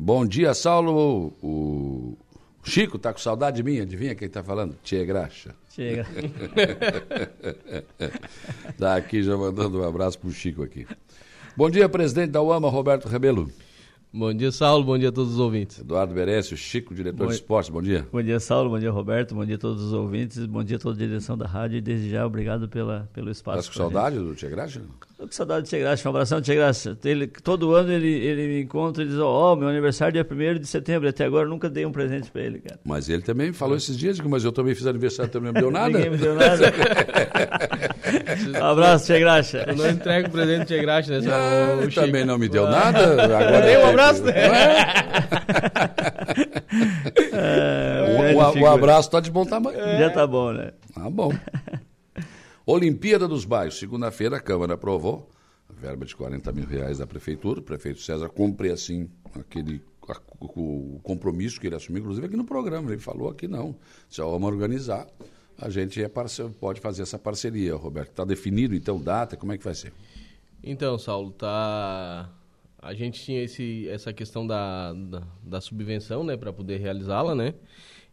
Bom dia, Saulo. O Chico tá com saudade de mim, adivinha quem tá falando? Tia Graxa. Chega. Tá aqui já mandando um abraço pro Chico aqui. Bom dia, presidente da UAMA, Roberto Rebelo. Bom dia, Saulo. Bom dia a todos os ouvintes. Eduardo Berécio, Chico, diretor Bom- de esportes, bom dia. Bom dia, Saulo. Bom dia, Roberto. Bom dia a todos os ouvintes. Bom dia a toda a direção da rádio. E desde já, obrigado pela, pelo espaço. Tá com saudade do Tia Graxa? gente. Tô com saudade do Tia Graça. Um abração, Tia Graça. Ele, todo ano ele, ele me encontra e diz: Ó, meu aniversário é dia 1 de setembro. Até agora eu nunca dei um presente pra ele, cara. Mas ele também falou esses dias, digo, mas eu também fiz aniversário, também não me deu nada. Ninguém me deu nada. um abraço, Tia Graça. Eu não entrego presente de graça, né, Ah, O Chico. também não me deu nada. Agora tem- abraço, né? É, O, o- o figura. abraço tá de bom tamanho. Já tá bom, né? Ah, bom. Olimpíada dos Bairros. Segunda-feira a Câmara aprovou a verba de 40 mil reais da Prefeitura. O prefeito César cumpre, assim, aquele a- o compromisso que ele assumiu, inclusive aqui no programa. Ele falou aqui não. Se vamos organizar, a gente é parce- pode fazer essa parceria, Roberto. Está definido, então, data? Como é que vai ser? Então, Saulo, tá. A gente tinha esse, essa questão da, da, da subvenção, né, para poder realizá-la, né?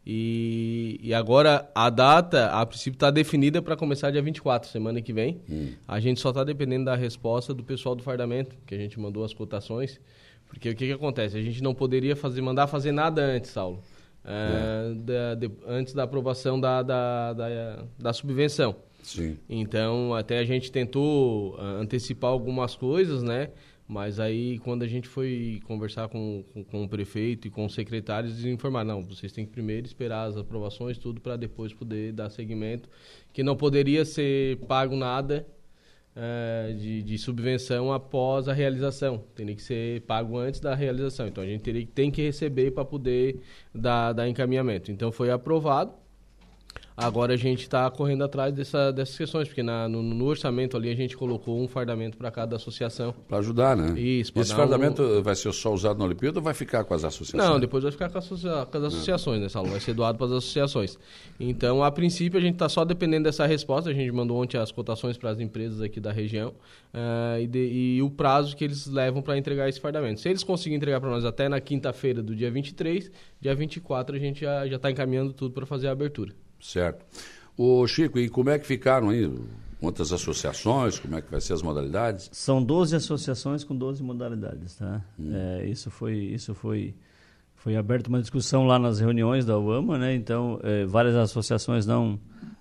E, e agora a data, a princípio, está definida para começar dia 24, semana que vem. A gente só está dependendo da resposta do pessoal do fardamento, que a gente mandou as cotações. Porque o que, que acontece? A gente não poderia fazer, mandar fazer nada antes, Saulo. Ah, da- de- antes da aprovação da, da, da, da subvenção. Sim. Então, até a gente tentou ah, antecipar algumas coisas, né? Mas aí, quando a gente foi conversar com, com, com o prefeito e com os secretários, eles informaram, não, vocês têm que primeiro esperar as aprovações, tudo, para depois poder dar seguimento. Que não poderia ser pago nada eh, de, de subvenção após a realização. Teria que ser pago antes da realização. Então, a gente teria, tem que receber para poder dar, dar encaminhamento. Então, foi aprovado. Agora a gente está correndo atrás dessa, dessas questões, porque na- no, no orçamento ali a gente colocou um fardamento para cada associação. Para ajudar, né? Isso, Esse fardamento vai ser só usado na Olimpíada ou vai ficar com as associações? Não, depois vai ficar com, associa- com as associações, né, Saulo? Vai ser doado para as associações. Então, a princípio, a gente está só dependendo dessa resposta. A gente mandou ontem as cotações para as empresas aqui da região ah, e, de- e o prazo que eles levam para entregar esse fardamento. Se eles conseguirem entregar para nós até na quinta-feira do dia 23, dia 24 a gente já está encaminhando tudo para fazer a abertura. Certo. Ô, Chico, e como é que ficaram aí? Quantas associações? Como é que vai ser as modalidades? São 12 associações com 12 modalidades, tá? É, isso foi isso foi foi aberta uma discussão lá nas reuniões da UAMA, né? Então, é, várias associações não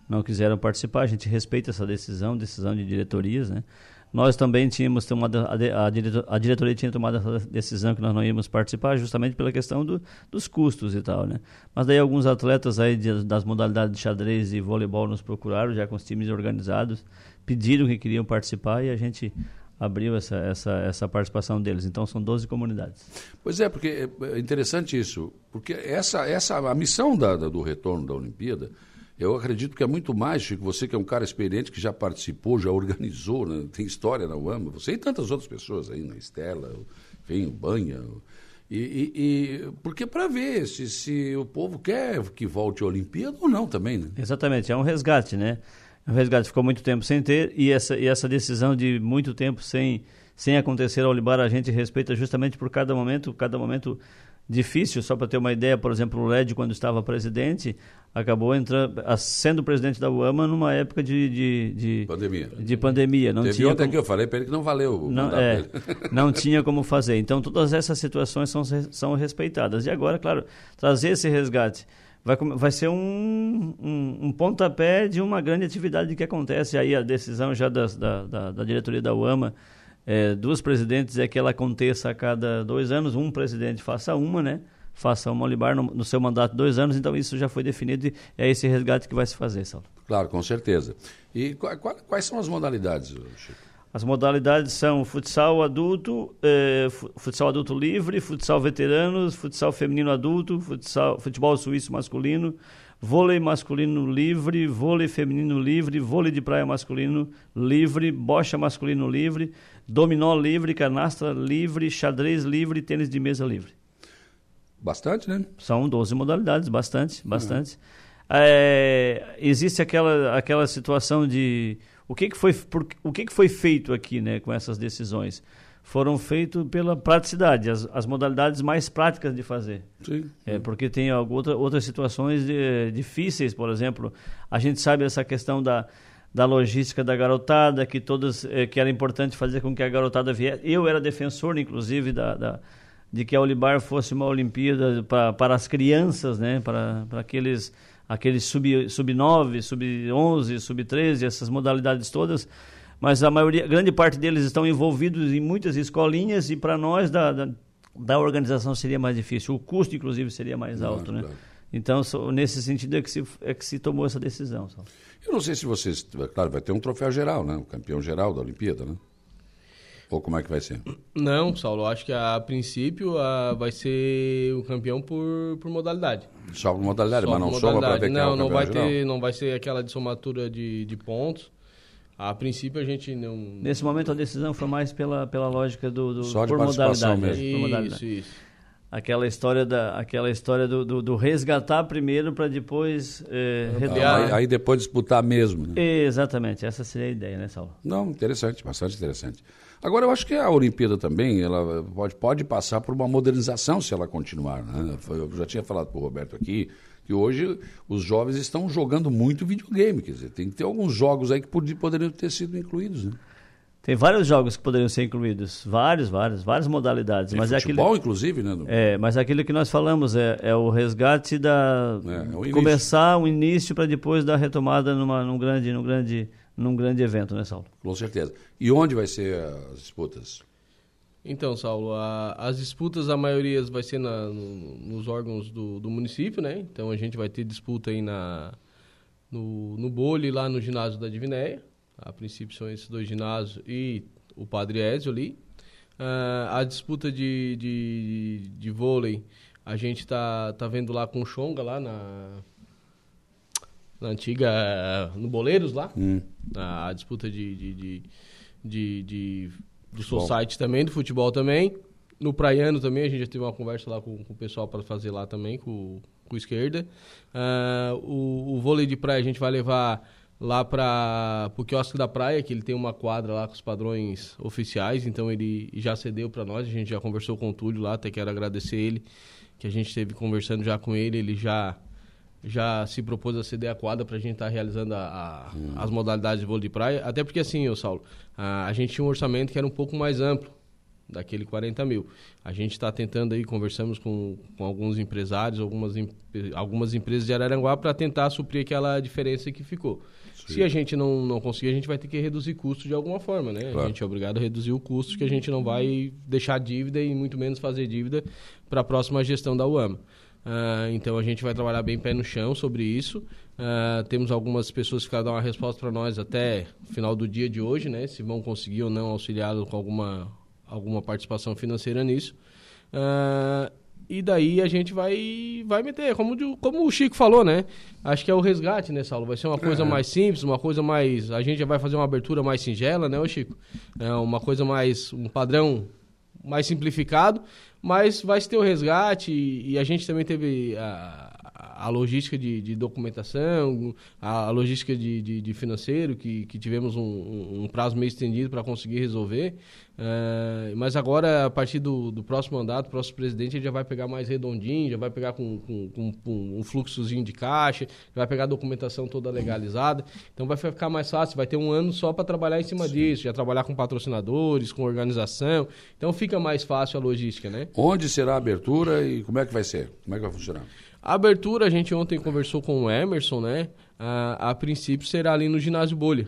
não quiseram participar. A gente respeita essa decisão, decisão de diretorias, né? Nós também tínhamos tomado a, a, direto- a diretoria tinha tomado essa decisão que nós não íamos participar, justamente pela questão do, dos custos e tal, né? Mas daí alguns atletas aí de- das modalidades de xadrez e voleibol nos procuraram, já com os times organizados, pediram que queriam participar e a gente abriu essa, essa, essa participação deles. Então são 12 comunidades. Pois é, porque é interessante isso, porque essa, essa a missão da, da- do retorno da Olimpíada, eu acredito que é muito mais, Chico, você que é um cara experiente, que já participou, já organizou, né? tem história na UAMA, você e tantas outras pessoas aí, na Estela, enfim, o Banha, o- e, e, e- porque para ver se, se o povo quer que volte a Olimpíada ou não também, né? Exatamente, é um resgate, né? É um resgate ficou muito tempo sem ter e essa, e essa decisão de muito tempo sem, sem acontecer ao Libar a gente respeita justamente por cada momento, cada momento difícil. Só para ter uma ideia, por exemplo, o LED, quando estava presidente, acabou entrando, sendo presidente da UAMA numa época de, de, de, Pandemia. de pandemia. Não Teve tinha ontem como- que eu falei para ele que não valeu não, é, não tinha como fazer. Então, todas essas situações são, são respeitadas. E agora, claro, trazer esse resgate vai, vai ser um, um, um pontapé de uma grande atividade que acontece. Aí a decisão já das- da, da, da diretoria da UAMA, é, dos presidentes, é que ela aconteça a cada dois anos. Um presidente faça uma, né? Faça uma Olibar no, no seu mandato dois anos. Então, isso já foi definido e é esse resgate que vai se fazer, Saulo. Claro, com certeza. E qua- qua- quais são as modalidades, Chico? As modalidades são futsal adulto, eh, fu- futsal adulto livre, futsal veteranos, futsal feminino adulto, futsal, futebol suíço masculino, vôlei masculino livre, vôlei feminino livre, vôlei de praia masculino livre, bocha masculino livre, dominó livre, canastra livre, xadrez livre, tênis de mesa livre. Bastante, né? São 12 modalidades, bastante, bastante. É, existe aquela, aquela situação de o que, que foi por, o que, que foi feito aqui, né, com essas decisões? Foram feitos pela praticidade, as, as modalidades mais práticas de fazer. Sim. É, porque tem outra, outras situações de, difíceis, por exemplo, a gente sabe essa questão da, da logística da garotada, que todas é, que era importante fazer com que a garotada viesse. Eu era defensor, inclusive, da, da de que a Olibar fosse uma Olimpíada para, para as crianças, né, para, para aqueles aqueles sub sub 9, sub 11, sub 13, essas modalidades todas mas a maioria, grande parte deles estão envolvidos em muitas escolinhas e para nós da, da, da, organização seria mais difícil. O custo, inclusive, seria mais alto, claro, né? Claro. Então, so, nesse sentido é que, se, é que se tomou essa decisão. Só. Eu não sei se vocês... Claro, vai ter um troféu geral, né? O campeão geral da Olimpíada, né? Ou como é que vai ser? Não, Saulo, acho que a, princípio a, vai ser o campeão por, por modalidade. Só por modalidade, só mas não soma para ver quem não, é o não vai geral. ter, Não vai ser aquela de somatura de, de pontos. A princípio a gente não. Nesse momento a decisão foi mais pela, pela lógica do, do Só de por modalidade. Mesmo. Isso, modalidade. isso. Aquela história, da, aquela história do, do, do resgatar primeiro para depois é, retomar. Aí, aí, depois disputar mesmo. Né? Exatamente, essa seria a ideia, né, Saulo? Não, interessante, bastante interessante. Agora, eu acho que a Olimpíada também ela pode, pode passar por uma modernização se ela continuar. Né? Eu já tinha falado para o Roberto aqui que hoje os jovens estão jogando muito videogame. Quer dizer, tem que ter alguns jogos aí que poderiam ter sido incluídos. Né? Tem vários jogos que poderiam ser incluídos, vários, vários, várias modalidades. Tem mas futebol, é aquilo, inclusive, né? É, mas aquilo que nós falamos é, é o resgate da é, é começar um início para depois dar retomada numa, num grande, num grande, num grande evento, né, Saulo? Com certeza. E onde vai ser as disputas? Então, Saulo, a, as disputas, a maioria vai ser na, no, nos órgãos do, do, município, né? Então a gente vai ter disputa aí na, no, no Bole, lá no ginásio da Divinéia. A princípio são esses dois ginásios e o Padre Ezio ali. Uh, a disputa de, de, de vôlei, a gente tá, tá vendo lá com o Xonga, lá na, na antiga, no Boleiros lá. Hum. A, a, disputa de, de, de, de, de do Society também, do futebol também. No Praiano também, a gente já teve uma conversa lá com, com o pessoal para fazer lá também, com, com esquerda. Uh, o, o vôlei de praia a gente vai levar lá para o quiosque da praia, que ele tem uma quadra lá com os padrões oficiais, então ele já cedeu para nós, a gente já conversou com o Túlio lá, até quero agradecer ele, que a gente esteve conversando já com ele, ele já já se propôs a ceder a quadra para a gente estar tá realizando a, a, hum. as modalidades de vôlei de praia. Até porque, assim, ô Saulo, a, a, gente tinha um orçamento que era um pouco mais amplo, daquele 40 mil. A gente está tentando aí, conversamos com, com alguns empresários, algumas, algumas empresas de Araranguá para tentar suprir aquela diferença que ficou. Sim. Se a gente não, não conseguir, a gente vai ter que reduzir custo de alguma forma, né? Claro. A gente é obrigado a reduzir o custo, que a gente não vai deixar dívida e muito menos fazer dívida para a próxima gestão da UAMA. Uh, então a gente vai trabalhar bem pé no chão sobre isso. Uh, temos algumas pessoas que querem dar uma resposta para nós até final do dia de hoje, né? Se vão conseguir ou não auxiliá-lo com alguma, alguma participação financeira nisso. Uh, e daí a gente vai vai meter, como, como o Chico falou, né? Acho que é o resgate, né, Saulo? Vai ser uma coisa é. mais simples, uma coisa mais. A gente já vai fazer uma abertura mais singela, né, ô Chico? É uma coisa mais. um padrão mais simplificado, mas vai ter o resgate e, e a gente também teve a, a logística de, de, documentação, a, a logística de, de, de, financeiro, que, que tivemos um, um prazo meio estendido para conseguir resolver. Uh, mas agora, a partir do, do próximo mandato, o próximo presidente, ele já vai pegar mais redondinho, já vai pegar com, com, com, com, um fluxozinho de caixa, vai pegar a documentação toda legalizada. Então vai ficar mais fácil, vai ter um ano só para trabalhar em cima Sim. disso, já trabalhar com patrocinadores, com organização. Então fica mais fácil a logística, né? Onde será a abertura e como é que vai ser? Como é que vai funcionar? A abertura, a gente ontem conversou com o Emerson, né? A, a princípio será ali no ginásio Bolha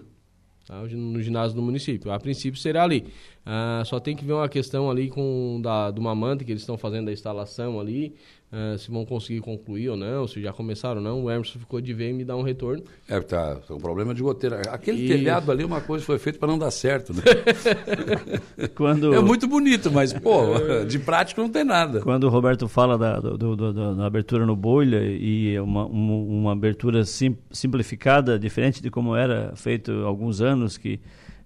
tá? no ginásio do município. A princípio será ali. Ah, só tem que ver uma questão ali com da, do Mamante, que eles estão fazendo a instalação ali, uh, se vão conseguir concluir ou não, se já começaram ou não. O Emerson ficou de ver e me dar um retorno. É, tá, um problema de goteira. Aquele e... telhado ali, uma coisa foi feita para não dar certo, né? Quando... É muito bonito, mas, pô, de prático não tem nada. Quando o Roberto fala da, do, do, do, da abertura no bolha e uma, uma, uma abertura sim, simplificada, diferente de como era feito há alguns anos, que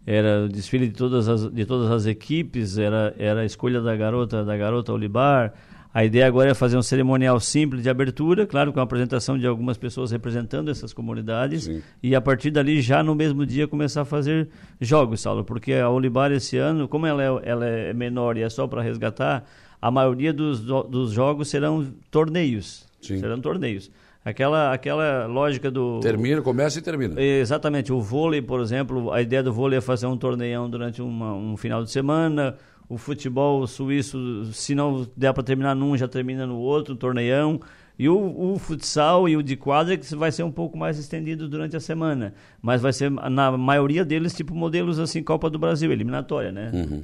era o desfile de todas as, de todas as equipes, era, era a escolha da garota, da garota Olibar, A ideia agora é fazer um cerimonial simples de abertura, claro, com a apresentação de algumas pessoas representando essas comunidades. Sim. E a partir dali, já no mesmo dia, começar a fazer jogos, Saulo. Porque a Olibar esse ano, como ela é, ela é menor e é só para resgatar, a maioria dos, dos jogos serão torneios. Sim. Serão torneios. Aquela, aquela lógica do. Termina, começa e termina. Exatamente. O vôlei, por exemplo, a ideia do vôlei é fazer um torneião durante uma, um final de semana o futebol suíço, se não der para terminar num, já termina no outro, torneião. E o, o, futsal e o de quadra que vai ser um pouco mais estendido durante a semana. Mas vai ser, na maioria deles, tipo modelos assim, Copa do Brasil, eliminatória, né? Uhum.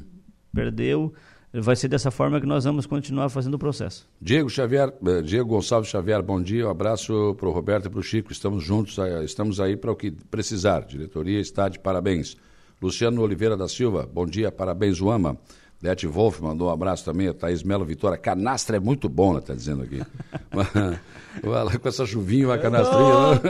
Perdeu, vai ser dessa forma que nós vamos continuar fazendo o processo. Diego Xavier, eh, Diego Gonçalves Xavier, bom dia, um abraço para o Roberto e para o Chico, estamos juntos, eh, estamos aí para o que precisar. Diretoria está de parabéns. Luciano Oliveira da Silva, bom dia, parabéns, Uama. Lete Wolf mandou um abraço também, a Thaís Melo Vitória. Canastra é muito bom, ela está dizendo aqui. com essa chuvinha, uma canastrinha. Né?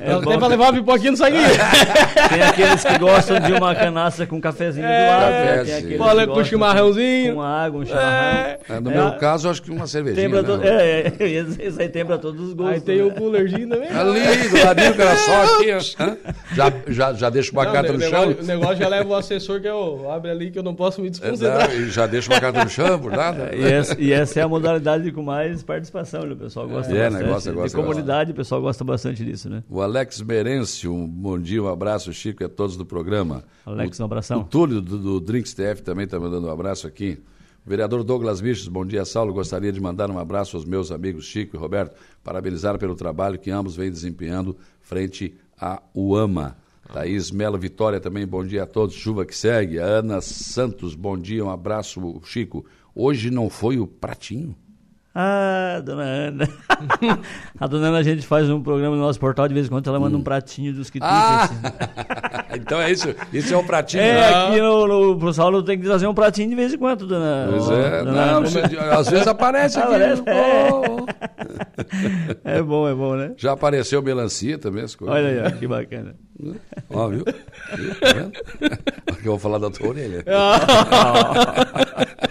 É, é tem para levar uma pipoquinha no sangue. tem aqueles que gostam de uma canastra com um cafezinho é, do lado. Né? Tem Olha com chimarrãozinho. Com água, um chimarrão. É, é no meu caso, acho que uma cervejinha. Tem né? to... É, é, isso aí tem para todos os gostos. Aí tem né? o coolerzinho também. Ali, do ladinho, cara, só aqui. Já, já, já deixa uma carta no chão. O negócio já leva o assessor que eu abre ali que eu não posso me desconcentrar. E já deixa uma carta no chão, por nada. E essa, e essa é a modalidade com mais participação, né? o pessoal gosta é, bastante. Negócio, negócio, de comunidade, o pessoal gosta bastante disso, né? O Alex Merencio, um bom dia, um abraço, Chico, e a todos do programa. Alex, um abração. O Túlio do, do Drinks TF também está mandando um abraço aqui. O vereador Douglas Bichos, bom dia, Saulo. Gostaria de mandar um abraço aos meus amigos Chico e Roberto, parabenizar pelo trabalho que ambos vêm desempenhando frente à UAMA. Thaís Melo Vitória também, bom dia a todos. Chuva que segue. A Ana Santos, bom dia, um abraço, Chico. Hoje não foi o pratinho? Ah, dona Ana. a dona Ana, a gente faz um programa no nosso portal, de vez em quando ela manda hum. um pratinho dos que ah! assim. então é isso, isso é um pratinho. É, né? aqui no, no, pro Saulo tem que trazer um pratinho de vez em quando, dona Pois é, dona não, às vezes aparece aqui. Aparece, é. Oh. é bom, é bom, né? Já apareceu melancia também, as coisas. Olha aí, ó, que bacana. Ó, viu? viu? Tá Aqui eu vou falar da tua orelha. Ai,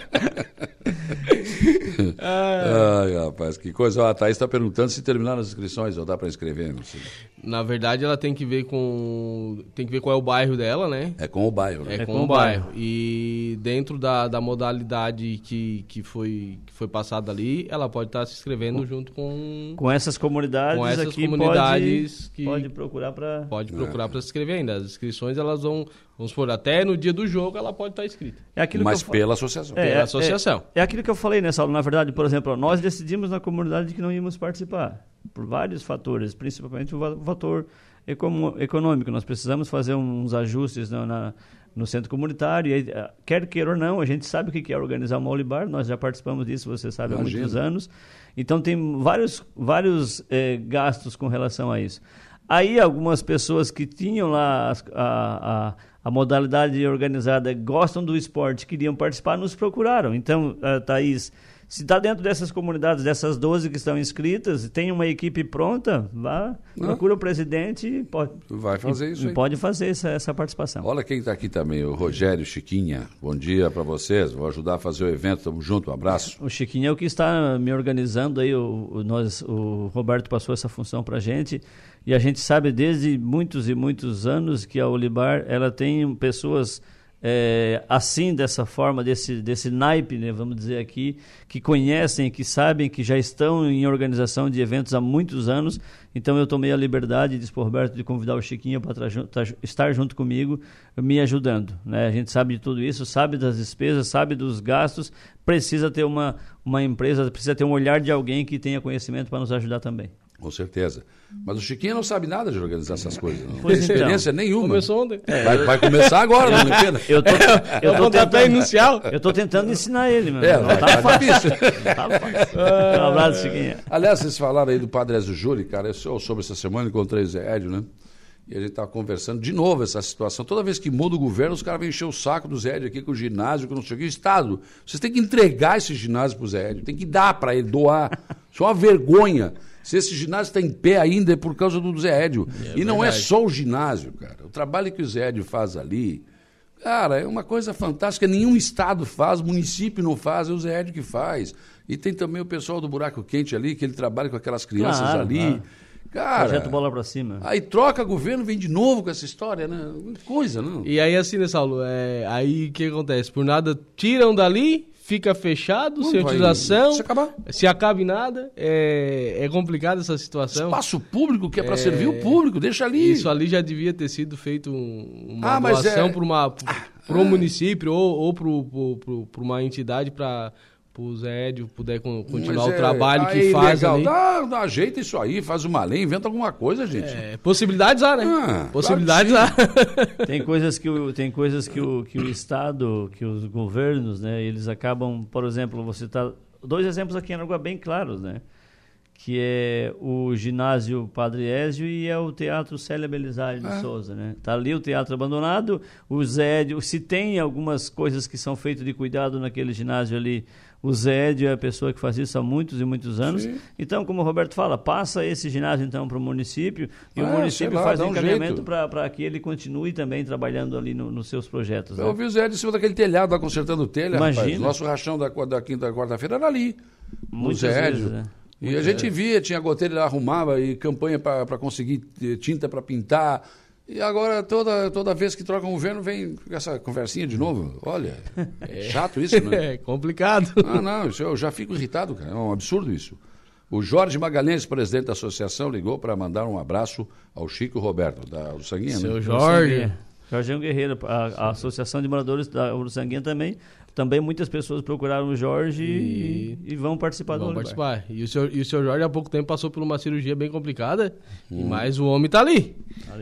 rapaz, que coisa. a Thaís está perguntando se terminaram as inscrições ou dá para inscrever. Não sei. Na verdade, ela tem que ver com. Tem que ver qual é o bairro dela, né? É com o bairro, né? É, é com, com, o bairro. bairro. E dentro da, da modalidade que, que, foi, que foi passada ali, ela pode estar tá se inscrevendo com, junto com. Com essas comunidades com essas aqui comunidades pode, que. Pode procurar para. Pode procurar é. para se inscrever ainda. As inscrições elas vão Vamos supor, até no dia do jogo ela pode estar inscrita. É aquilo Mas pela associação. É, pela é, associação. É, é, aquilo que eu falei, né, Saulo? Na verdade, por exemplo, nós decidimos na comunidade que não íamos participar. Por vários fatores, principalmente o fator econômico. Nós precisamos fazer uns ajustes na, na no centro comunitário. E, eh, quer queira ou não, a gente sabe o que é organizar uma Olibar, nós já participamos disso, você sabe, Imagina. há muitos anos. Então, tem vários, vários eh, gastos com relação a isso. Aí, algumas pessoas que tinham lá a, a a modalidade organizada gostam do esporte, queriam participar, nos procuraram. Então, uh, Thaís, se está dentro dessas comunidades, dessas 12 que estão inscritas, tem uma equipe pronta, vá, Não. procura o presidente e pode, Vai fazer isso aí. Pode fazer essa, essa participação. Olha quem está aqui também, o Rogério Chiquinha. Bom dia para vocês, vou ajudar a fazer o evento, estamos juntos, um abraço. O Chiquinha é o que está me organizando aí, o, o nós, o Roberto passou essa função para a gente, e a gente sabe desde muitos e muitos anos que a Olibar, ela tem pessoas é, assim, dessa forma, desse, desse naipe, né, vamos dizer aqui, que conhecem, que sabem, que já estão em organização de eventos há muitos anos. Então eu tomei a liberdade, disse por Roberto, de convidar o Chiquinho para estar junto comigo, me ajudando. Né? A gente sabe de tudo isso, sabe das despesas, sabe dos gastos, precisa ter uma, uma empresa, precisa ter um olhar de alguém que tenha conhecimento para nos ajudar também. Com certeza. Mas o Chiquinho não sabe nada de organizar essas coisas. Não tem experiência então. nenhuma. Começou ontem. É, vai, vai, começar agora na Olimpíada. Eu tô, eu tô tentando, inicial. Eu tô tentando ensinar ele, mano. É, não, tá, tá fácil. tá fácil. Um abraço, Chiquinho. Aliás, vocês falaram aí do Padre Ezio Júri, cara. Eu soube essa semana, encontrei o Zé Edio, né? E a gente estava conversando de novo essa situação. Toda vez que muda o governo, os caras vêm encher o saco do Zé Edio aqui com o ginásio, com não sei o que. Estado, vocês têm que entregar esse ginásio para o Zé Edio, tem que dar para ele, doar. Isso é uma vergonha. Se esse ginásio está em pé ainda é por causa do Zé Édio. É, e não é só o ginásio, cara. O trabalho que o Zé Édio faz ali. Cara, é uma coisa fantástica. Nenhum estado faz, município não faz, é o Zé Edio que faz. E tem também o pessoal do Buraco Quente ali, que ele trabalha com aquelas crianças Claro, ali. claro. Cara, Projeto bola pra cima. aí troca governo, vem de novo com essa história, né? Coisa, não? E aí, assim, né, Saulo? É, aí o que acontece? Por nada, tiram dali, fica fechado, Não sem vai- utilização. se acabar. Se acaba em nada. É, é complicado essa situação. Espaço público que é para servir o público, deixa ali. Isso ali já devia ter sido feito um- uma Ah, doação é- para uma para um município ou, ou para uma entidade para o Zé Edio poder con- continuar Mas o é- trabalho que faz legal. ali. Dá, dá jeito isso aí, faz uma lei, inventa alguma coisa, gente. É, possibilidades há, né? Ah, possibilidades claro há. Tem coisas que o, tem coisas que o, que o Estado, que os governos, né, eles acabam, por exemplo, você tá dois exemplos aqui em Aragua bem claros, né? Que é o ginásio Padre Ézio e é o Teatro Célia Belisário de Ah. Souza, né? Tá ali o teatro abandonado, o Zédio, se tem algumas coisas que são feitas de cuidado naquele ginásio ali, o Zédio é a pessoa que faz isso há muitos e muitos anos. Sim. Então, como o Roberto fala, passa esse ginásio então para o município e o Ah, município lá, faz o um encaminhamento para que ele continue também trabalhando ali no- nos seus projetos. Eu Né? ouvi o Zé de cima daquele telhado lá consertando o telha, rapaz. Imagina. Nosso rachão da, da quinta quarta-feira era ali. Muitas Zé vezes, Edio. né? E a gente via, tinha goteira, ele arrumava e campanha para conseguir eh, tinta para pintar. E agora, toda, toda vez que troca um governo, vem com essa conversinha de novo. Olha, é chato isso, né? É complicado. Ah, não, isso eu já fico irritado, cara. É um absurdo isso. O Jorge Magalhães, presidente da associação, ligou para mandar um abraço ao Chico Roberto, da Uruçanguinha, Seu né? Jorge. Jorginho Guerreiro, a, a Associação de Moradores da Uruçanguinha também. Também muitas pessoas procuraram o Jorge e, e vão participar do Vamos Olivar. participar. E o, senhor, e o seu Jorge há pouco tempo passou por uma cirurgia bem complicada, e Hum. mas o homem tá ali.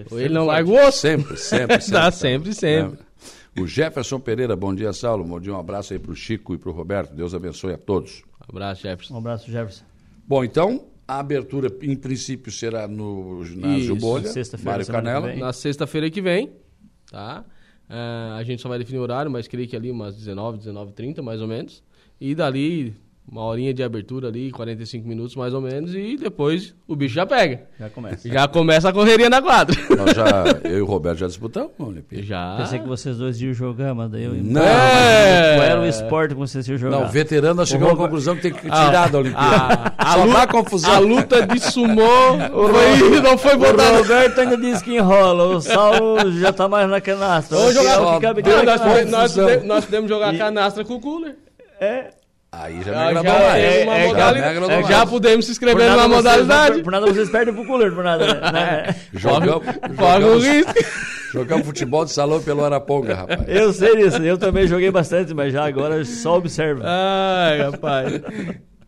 Ou ele não larga o osso. Sempre, sempre, sempre. Dá sempre, sempre. É. O Jefferson Pereira, bom dia, Saulo. Bom dia, um abraço aí para o Chico e para o Roberto. Deus abençoe a todos. Abraço, Jefferson. Um abraço, Jefferson. Bom, então, a abertura, em princípio, será no ginásio Isso, Bolha, sexta-feira, Mário Canela. Na sexta-feira que vem, tá? Ah, a gente só vai definir o horário, mas creio que ali umas 19, 19h30, mais ou menos. E dali, uma horinha de abertura ali, 45 minutos mais ou menos, e depois o bicho já pega. Já começa. Já começa a correria na quadra. Nós já, eu e o Roberto já disputamos, a Olimpíada. Já. Pensei que vocês dois iam jogar, mas daí eu... Não, É. Qual era o esporte que vocês iam jogar? Não, veterano, nós chegamos à conclusão que tem que tirar da Olimpíada. A, a, Só luta, confusão. a luta de sumô foi, não foi O botada. Roberto ainda diz que enrola, o Saulo já tá mais na canastra. Vamos jogar. Só fica- Nós, nós podemos jogar E- canastra com o cooler. É, Aí já me Já, agradou já mais. é é, modalidade. já me agradou é, mais. já podemos se inscrever numa vocês- modalidade. Por, por nada vocês perdem pro cooler, por nada. Né? Jogamos, jogamos, risco. jogamos futebol de salão pelo Araponga, rapaz. Eu sei disso, eu também joguei bastante, mas já agora só observa. Ai, rapaz.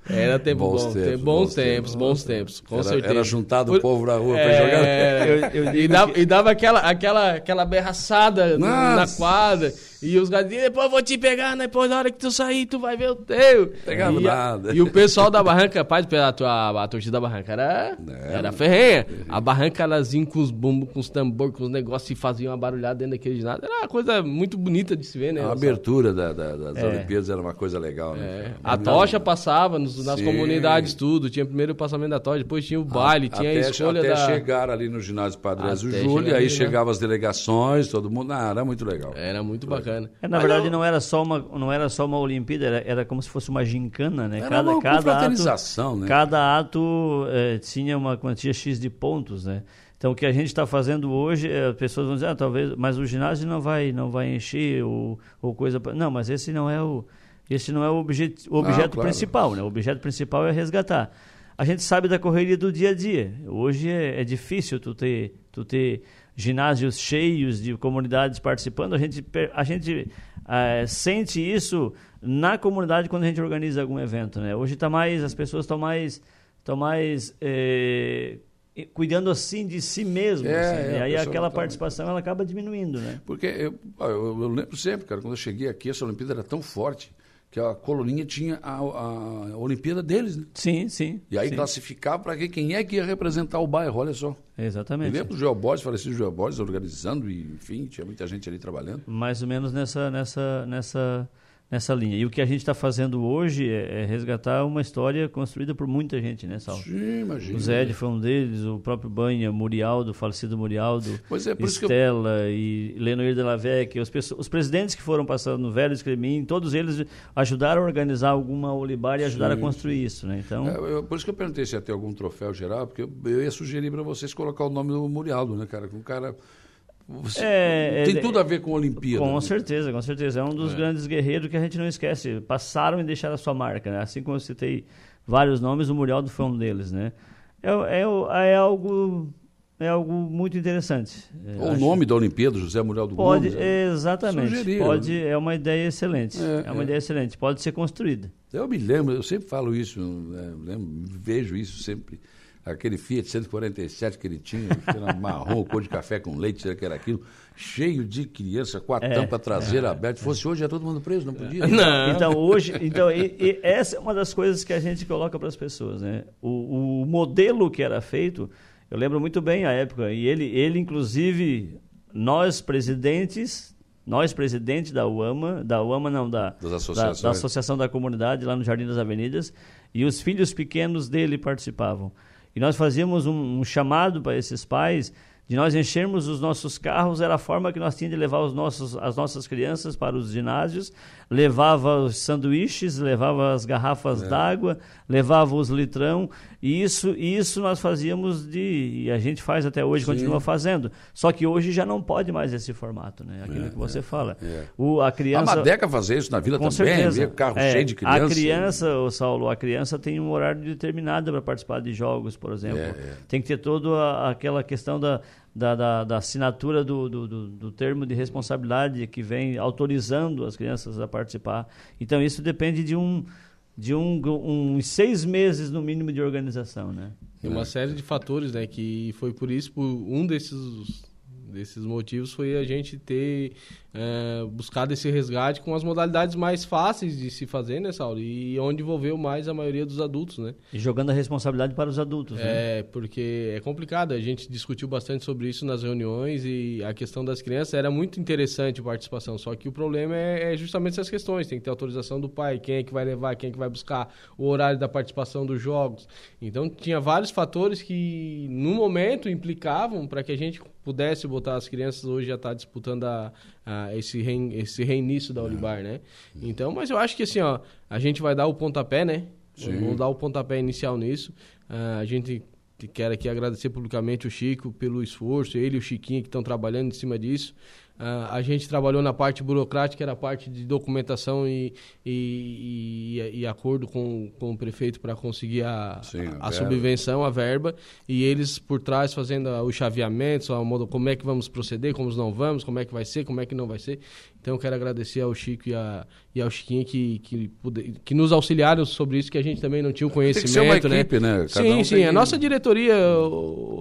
Era tempo Bons bom. tempos, tem- bons, bons tempos, tempos. bons tempos, com Era- certeza. era juntado o povo na rua pra É, jogar. era. Eu- eu e, dava, que- e dava aquela, aquela, aquela berraçada na Nossa. quadra. E os gatinhos, depois eu vou te pegar, né? depois na hora que tu sair, tu vai ver o teu. Pegava e, a- nada. e o pessoal da barranca, pai, a, tua, a torcida da barranca era, É, era ferrenha. A barranca, elas iam com os bumbos, com os tambor, com os negócios e faziam uma barulhada dentro daquele ginásio. Era uma coisa muito bonita de se ver, né? A abertura da- da- das É. Olimpíadas era uma coisa legal, né? É, a tocha passava nos- nas Sim. comunidades, tudo. Tinha primeiro o passamento da tocha, depois tinha o baile, tinha a até, escolha até da. chegar ali no ginásio Padre Até Júlio, aí né? chegavam as delegações, todo mundo. Ah, era muito legal. Era muito bacana. É, na Mas verdade, não- não era só uma, não era só uma Olimpíada, era, era como se fosse uma gincana, né? Era uma confraternização, ato, né? Cada ato eh, tinha uma quantia X de pontos, né? Então, o que a gente está fazendo hoje, eh, as pessoas vão dizer, ah, talvez, mas o ginásio não vai, não vai encher ou, ou coisa... pa-" Não, mas esse não é o, esse não é o, objet, o objeto claro. principal, né? O objeto principal é resgatar. A gente sabe da correria do dia a dia. Hoje é, é difícil tu ter, tu ter ginásios cheios de comunidades participando. A gente, a gente eh, sente isso na comunidade quando a gente organiza algum evento, né? Hoje tá mais, as pessoas estão mais, estão mais eh, cuidando assim de si mesmo. É, assim, é, né? aí aquela tá- participação ela acaba diminuindo, né? Porque eu, eu, eu lembro sempre, cara, quando eu cheguei aqui, essa Olimpíada era tão forte que a coloninha tinha a, a Olimpíada deles, né? Sim, sim. E aí sim. classificava para quem é que ia representar o bairro, olha só. Exatamente. lembro do Joel Borges, falecido Joel Borges, organizando, e enfim, tinha muita gente ali trabalhando. mais ou menos nessa nessa nessa nessa linha. E o que a gente está fazendo hoje é, é, resgatar uma história construída por muita gente, né, Sal? Sim, imagina. O Zé foi um deles, o próprio Banha, Murialdo, falecido Murialdo, pois é, por Estela eu... e Lenoir de la Vecchia, os, os, presidentes que foram passando no Velho Escremin, todos eles ajudaram a organizar alguma olibar e ajudaram Sim. a construir isso, né? Então... É, eu, por isso que eu perguntei se ia ter algum troféu geral, porque eu, eu ia sugerir para vocês colocar o nome do Murialdo, né, cara? Um cara é, tem é, tudo a ver com a Olimpíada. Com né? certeza, com certeza. É um dos é. grandes guerreiros que a gente não esquece. Passaram e deixaram a sua marca. Né? Assim como eu citei vários nomes, o Murialdo foi um deles. Né? É, é, é algo é algo muito interessante. O Acho... nome da Olimpíada, José Muriel do pode, Gomes. É, exatamente. Sugerir, pode, né? É uma ideia excelente. É, é uma é. ideia excelente. Pode ser construída. Eu me lembro, eu sempre falo isso, né? lembro, vejo isso sempre aquele Fiat 147 que ele tinha, que era marrom, cor de café com leite, que era aquilo, cheio de criança, com a é, tampa traseira é, aberta. Se fosse hoje, ia todo mundo preso, não podia. Não. Então, hoje, então, e, e essa é uma das coisas que a gente coloca para as pessoas. Né? O, o modelo que era feito, eu lembro muito bem a época, e ele, ele inclusive, nós presidentes nós, presidente da UAMA, da UAMA não, da, da, da, Associação da Comunidade, lá no Jardim das Avenidas, e os filhos pequenos dele participavam. E nós fazíamos um, um chamado para esses pais de nós enchermos os nossos carros, era a forma que nós tínhamos de levar os nossos, as nossas crianças para os ginásios, levava os sanduíches, levava as garrafas é. d'água, levava os litrão, e isso, isso nós fazíamos de, e a gente faz até hoje, Sim. continua fazendo, só que hoje já não pode mais esse formato, né? aquilo é, que você é, fala. É. O, a criança... A Madeca fazia isso na vila com também, certeza. carro é, cheio de criança. A criança, o Saulo, a criança tem um horário determinado para participar de jogos, por exemplo. É, tem que ter toda aquela questão da da, da, da assinatura do, do, do, do, termo de responsabilidade que vem autorizando as crianças a participar. Então, isso depende de um de um, uns seis meses no mínimo de organização, né? Tem uma série de fatores, né? Que foi por isso, por um desses desses motivos foi a gente ter é, buscado esse resgate com as modalidades mais fáceis de se fazer, né, Saulo? E onde envolveu mais a maioria dos adultos, né? E jogando a responsabilidade para os adultos, né? É, porque é complicado. A gente discutiu bastante sobre isso nas reuniões e a questão das crianças era muito interessante a participação. Só que o problema é, é justamente essas questões. Tem que ter autorização do pai, quem é que vai levar, quem é que vai buscar, o horário da participação dos jogos. Então, tinha vários fatores que, no momento, implicavam para que a gente pudesse botar as crianças hoje já estar tá disputando a, a, esse, rein, esse reinício da Olibar, né? Então, mas eu acho que assim, ó, a gente vai dar o pontapé, né? Sim. Vamos dar o pontapé inicial nisso. Uh, a gente quer aqui agradecer publicamente o Chico pelo esforço, ele e o Chiquinho que estão trabalhando em cima disso. Uh, a gente trabalhou na parte burocrática, era a parte de documentação e, e, e, e acordo com, com o prefeito para conseguir a, Sim, a, a, subvenção, a verba, e eles por trás fazendo o chaveamento, como é que vamos proceder, como não vamos, como é que vai ser, como é que não vai ser. Então eu quero agradecer ao Chico e, a, e ao Chiquinho que, que, que nos auxiliaram sobre isso, que a gente também não tinha o conhecimento. Tem né? equipe, né? né? Sim, um sim. A nossa diretoria,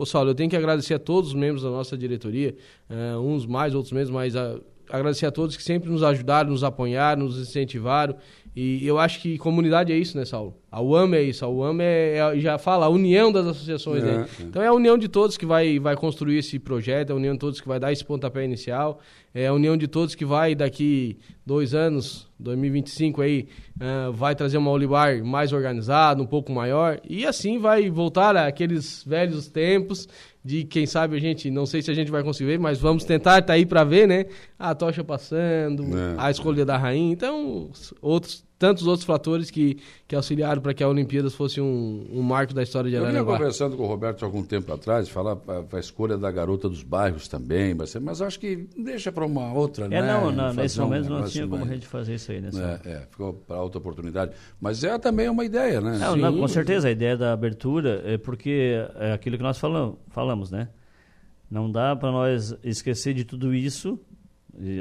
Saulo, eu tenho que agradecer a todos os membros da nossa diretoria, uh, uns mais, outros menos, mas a, agradecer a todos que sempre nos ajudaram, nos apoiaram, nos incentivaram. E eu acho que comunidade é isso, né, Saulo? A UAM é isso. A UAM é, é já fala, a união das associações, né? é, né? É. Então é a união de todos que vai, vai construir esse projeto, é a união de todos que vai dar esse pontapé inicial, é a união de todos que vai, daqui dois anos, 2025 aí, uh, vai trazer uma Olivar mais organizada, um pouco maior, e assim vai voltar àqueles velhos tempos de quem sabe a gente, não sei se a gente vai conseguir ver, mas vamos tentar tá aí para ver, né? A tocha passando, é. a escolha da rainha, então outros tantos outros fatores que, que auxiliaram para que a Olimpíadas fosse um, um marco da história de Aranaguá. Eu vinha conversando com o Roberto algum tempo atrás, falar a, a escola da garota dos bairros também, mas, mas acho que deixa para uma outra, é, né? Não, não nesse momento um não tinha como a gente fazer isso aí, né? É, é, ficou para outra oportunidade. Mas é também uma ideia, né? Não, não, com certeza, a ideia da abertura é porque é aquilo que nós falamos, falamos né? Não dá para nós esquecer de tudo isso,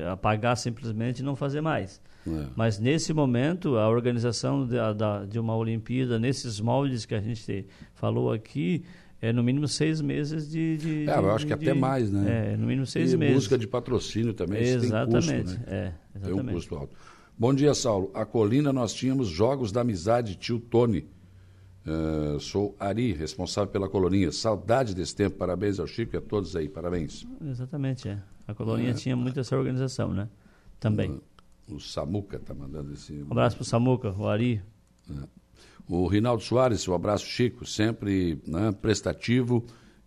apagar simplesmente e não fazer mais. É. Mas nesse momento, a organização da, da, de uma Olimpíada, nesses moldes que a gente falou aqui, é no mínimo seis meses de. de é, eu acho que de, até mais, né? É, no mínimo seis e meses. busca de patrocínio também. Exatamente. Tem custo, né? é, exatamente. Tem um custo alto. Bom dia, Saulo. A Colina nós tínhamos Jogos da Amizade, tio Tony. Uh, sou Ari, responsável pela colonia. Saudade desse tempo. Parabéns ao Chico e a todos aí. Parabéns. Exatamente, é. A colonia é. tinha muito essa organização, né? Também. Uh, O Samuca está mandando esse. Um abraço pro Samuca, o Ari. O Rinaldo Soares, um abraço, Chico, sempre né, prestativo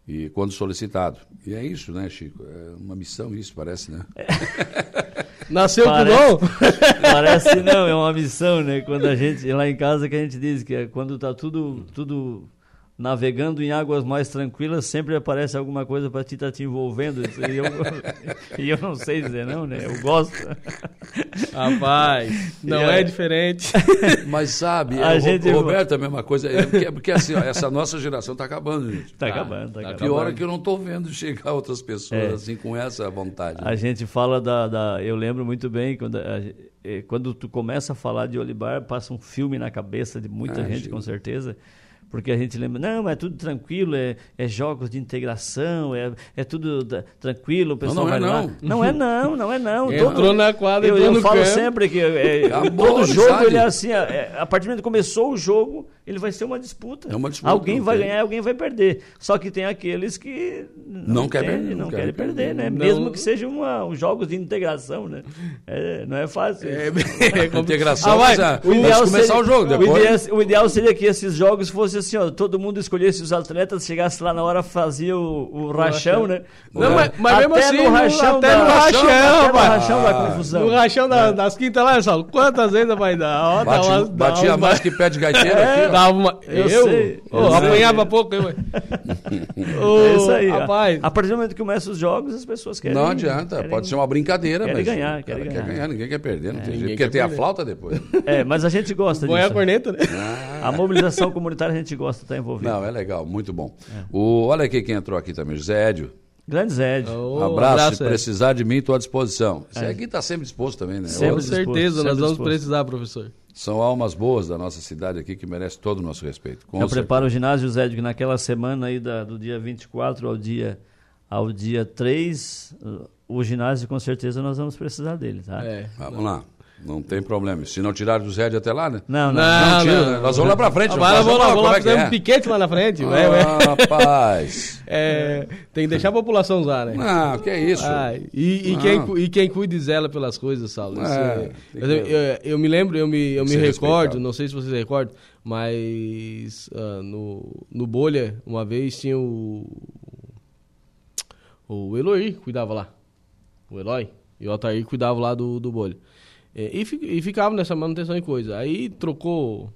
e quando solicitado. E é isso, né, Chico? É uma missão isso, parece, né? Nasceu Parece- dom? Parece não, é uma missão, né? Quando a gente, lá em casa que a gente diz que é quando tá tudo, tudo navegando em águas mais tranquilas, sempre aparece alguma coisa para ti estar te envolvendo. Aí eu, e eu não sei dizer não, né? Eu gosto. Rapaz, não É. é diferente. Mas sabe, A o, gente- o Roberto é a mesma coisa. É porque, porque assim, ó, essa nossa geração está acabando, gente. Tá acabando, tá tá acabando. Pior é que eu não estou vendo chegar outras pessoas É. assim com essa vontade. A gente fala da, da- Eu lembro muito bem quando, a- eh, quando tu começa a falar de Olibar, passa um filme na cabeça de muita Ah, gente, com certeza. Porque a gente lembra, não, mas é tudo tranquilo, é, é jogos de integração, é, é tudo da- tranquilo, o pessoal não é vai lá. não. Não é não, não é não. Entrou na quadra, eu, eu falo campo. sempre que é, todo jogo sabe? ele é assim, é, a partir do momento que começou o jogo, ele vai ser uma disputa. É uma disputa, alguém não vai tem. ganhar, alguém vai perder. Só que tem aqueles que Não quer entendem, perder, não, não querem querem perder, né? Não- Mesmo que sejam uma, uns jogos de integração, né? É, não é fácil. É, A integração, Ah, vai. mas, ah, O ideal, começar seria, o jogo, o, depois. ideal, o ideal seria que esses jogos fossem assim, ó, todo mundo escolhesse os atletas, chegasse lá na hora, fazia o, o rachão, né? Não, O- mas- mas mesmo até assim, no rachão até da- no rachão, até no vai. rachão da Ah, confusão. No rachão da- das quintas lá, Saulo, quantas vezes vai dar? Ó, Bate- dá batia mais que pé de gaiteiro aqui, ó. Dava uma... Eu Eu? sei, Ô, eu sei. apanhava pouco, eu. É isso aí. Rapaz, A partir do momento que começam os jogos, as pessoas querem. Não adianta, querem- pode ser uma brincadeira, querem mas ganhar, querem quer ganhar. ganhar, ninguém quer perder, não tem jeito, porque quer tem a flauta depois. É, mas a gente gosta põe a disso. corneta, né? A mobilização comunitária a gente gosta de estar envolvido. Não, é legal, muito bom. O, olha aqui quem entrou aqui também, José Édio. Grande Zé. Ô, Um abraço, se Ed. precisar de mim, estou à disposição. Esse aqui está sempre disposto também, né? Sempre Com certeza, sempre nós vamos disposto. precisar, professor. São almas boas da nossa cidade aqui que merecem todo o nosso respeito. Com Eu certeza. preparo o ginásio, Zé, de que naquela semana aí da- do dia 24 ao dia, ao dia 3, uh, o ginásio com certeza nós vamos precisar dele, tá? É. Vamos lá, não tem problema. Se não tirar do Zé de até lá, né? Não, não. Não, Não tira, não. nós vamos lá pra frente. Ah, vai vamos lá, vamos lá é fazer é. um piquete lá na frente. Ah, rapaz. É, tem que deixar a população usar, né? Não, que é isso. Ai, e, e quem, cu- e quem cuida e zela pelas coisas, Saulo. É, é- eu, eu- eu me lembro, eu me, eu me recordo, respeitado. não sei se vocês recordam, mas ah, no, no Bolha, uma vez tinha o. O Eloy cuidava lá. O Eloy. E o Altair cuidava lá do, do Bolha. É, E, e ficava nessa manutenção e coisa. Aí trocou.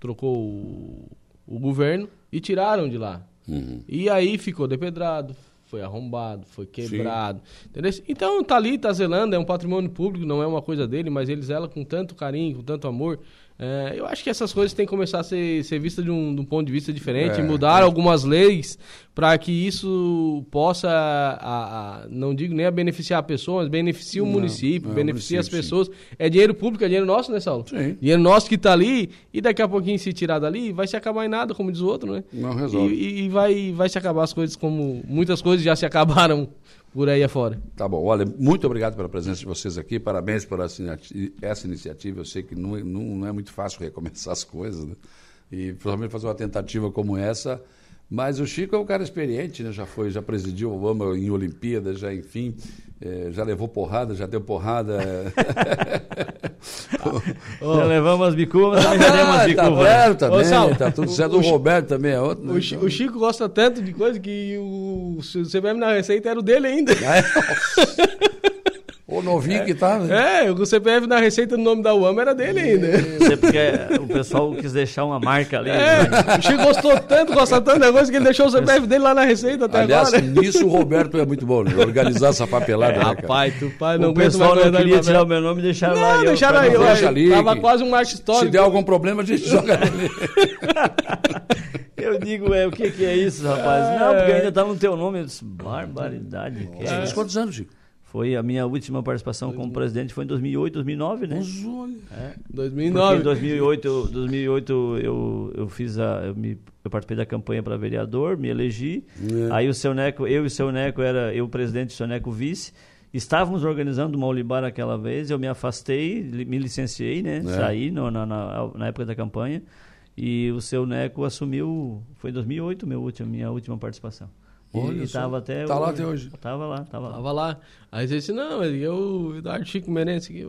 Trocou o, o governo e tiraram de lá. Uhum. E aí ficou depedrado, foi arrombado, foi quebrado. Entendeu? Então tá ali, tá zelando, é um patrimônio público, não é uma coisa dele, mas ele zela com tanto carinho, com tanto amor. É, eu acho que essas coisas têm que começar a ser, ser vistas de um, de um ponto de vista diferente, É, mudar é. algumas leis para que isso possa, a- a- não digo nem a beneficiar a pessoa, mas beneficie o Não, município, é, beneficie as pessoas. É dinheiro público, é dinheiro nosso, né, Saulo? Sim. Dinheiro nosso que tá ali, e daqui a pouquinho se tirar dali, vai se acabar em nada, como diz o outro, né? Não resolve. E, e vai, vai se acabar as coisas como muitas coisas já se acabaram por aí afora. Tá bom. Olha, muito obrigado pela presença de vocês aqui. Parabéns por essa iniciativa. Eu sei que não, é- não, não é muito fácil recomeçar as coisas, né? E principalmente fazer uma tentativa como essa. Mas o Chico é um cara experiente, né? Já foi, já presidiu o AMA em Olimpíadas, já enfim, eh, já levou porrada, já deu porrada. Já levamos as bicumas, também já demos as tá bicumas. certo também, Ô, Sal, tá tudo o- certo. O, o Roberto também é outro. né? O, Chi- o Chico gosta tanto de coisa que o CPF na receita era o dele ainda. O novinho que tá, né? É, o CPF na receita no nome da UAM era dele ainda. Sei porque o pessoal quis deixar uma marca ali. É, né? o Chico gostou tanto, gosta tanto da coisa que ele deixou o CPF dele lá na receita até Aliás, agora. nisso o Roberto é muito bom, né? Organizar essa papelada, né, cara? Rapaz, tu pai não o pessoal não queria de tirar o papel. meu nome e deixaram lá. Não, e deixaram aí. deixa ó, ali, Tava quase um marco Se histórico. der algum problema, a gente joga nele. Eu digo, é, o que, que é isso, rapaz? Não, porque ainda tá no teu nome. Eu disse, barbaridade. que é quantos anos, Chico? Foi a minha última participação como presidente, foi em 2008, 2009, né? Porque 2009. em 2008, eu- 2008 eu, eu fiz a, eu, me, eu participei da campanha para vereador, me elegi. É. Aí o seu Neco, eu e o seu Neco era eu presidente, o seu Neco vice. Estávamos organizando uma Olibar aquela vez, eu me afastei, li- me licenciei, né? É. Saí no- na, na, na época da campanha. E o seu Neco assumiu, foi em 2008 meu último, minha última participação. Olha e só. tava até Tá lá até hoje. Tava lá, tava lá. Tava lá. Aí você disse, não, eu, o Eduardo Chico Merense aqui,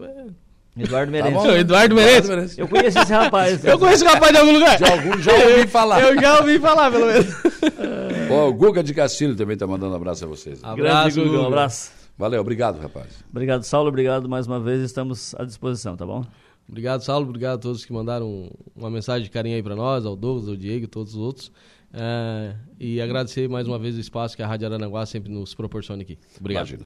Eduardo Tá Merencio. bom? Ô, Eduardo Merencio. Eu conheço esse rapaz. Eu conheço o rapaz de algum lugar. De algum já ouvi falar. Eu já ouvi falar, pelo menos. Ó, o Guga de Castilho também está mandando um abraço a vocês. Ah, Grande Abraço, Guga, um abraço. Valeu, obrigado, rapaz. Obrigado, Saulo. Obrigado mais uma vez. Estamos à disposição, tá bom? Obrigado, Saulo. Obrigado a todos que mandaram uma mensagem de carinho aí pra nós, ao Douglas, ao Diego e todos os outros. É, e agradecer mais uma vez o espaço que a Rádio Aranaguá sempre nos proporciona aqui. Obrigado. Imagina.